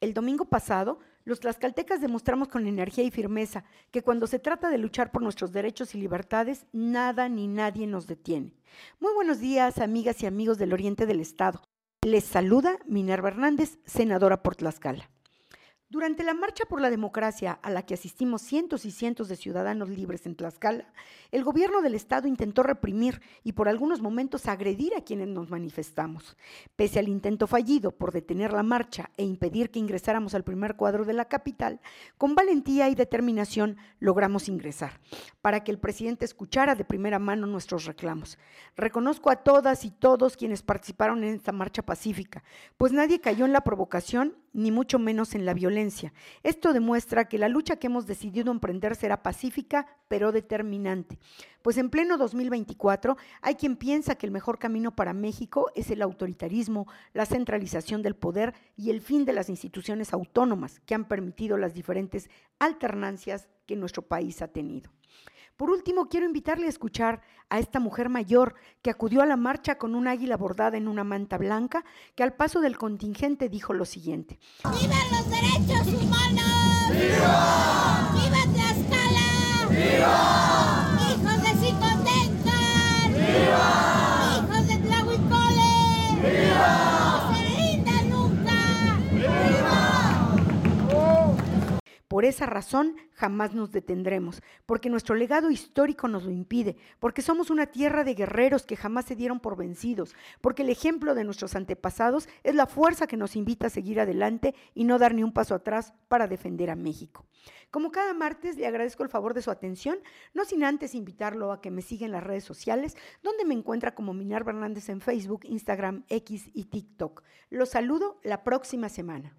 El domingo pasado, los tlaxcaltecas demostramos con energía y firmeza que cuando se trata de luchar por nuestros derechos y libertades, nada ni nadie nos detiene. Muy buenos días, amigas y amigos del Oriente del Estado. Les saluda Minerva Hernández, senadora por Tlaxcala. Durante la marcha por la democracia a la que asistimos cientos y cientos de ciudadanos libres en Tlaxcala, el gobierno del estado intentó reprimir y por algunos momentos agredir a quienes nos manifestamos. Pese al intento fallido por detener la marcha e impedir que ingresáramos al primer cuadro de la capital, con valentía y determinación logramos ingresar, para que el presidente escuchara de primera mano nuestros reclamos. Reconozco a todas y todos quienes participaron en esta marcha pacífica, pues nadie cayó en la provocación ni mucho menos en la violencia. Esto demuestra que la lucha que hemos decidido emprender será pacífica, pero determinante. Pues en pleno 2024 hay quien piensa que el mejor camino para México es el autoritarismo, la centralización del poder y el fin de las instituciones autónomas que han permitido las diferentes alternancias que nuestro país ha tenido. Por último, quiero invitarle a escuchar a esta mujer mayor que acudió a la marcha con un águila bordada en una manta blanca, que al paso del contingente dijo lo siguiente. ¡Viva los derechos humanos! ¡Viva Por esa razón jamás nos detendremos, porque nuestro legado histórico nos lo impide, porque somos una tierra de guerreros que jamás se dieron por vencidos, porque el ejemplo de nuestros antepasados es la fuerza que nos invita a seguir adelante y no dar ni un paso atrás para defender a México. Como cada martes le agradezco el favor de su atención, no sin antes invitarlo a que me siga en las redes sociales, donde me encuentra como Minar Hernández en Facebook, Instagram, X y TikTok. Los saludo la próxima semana.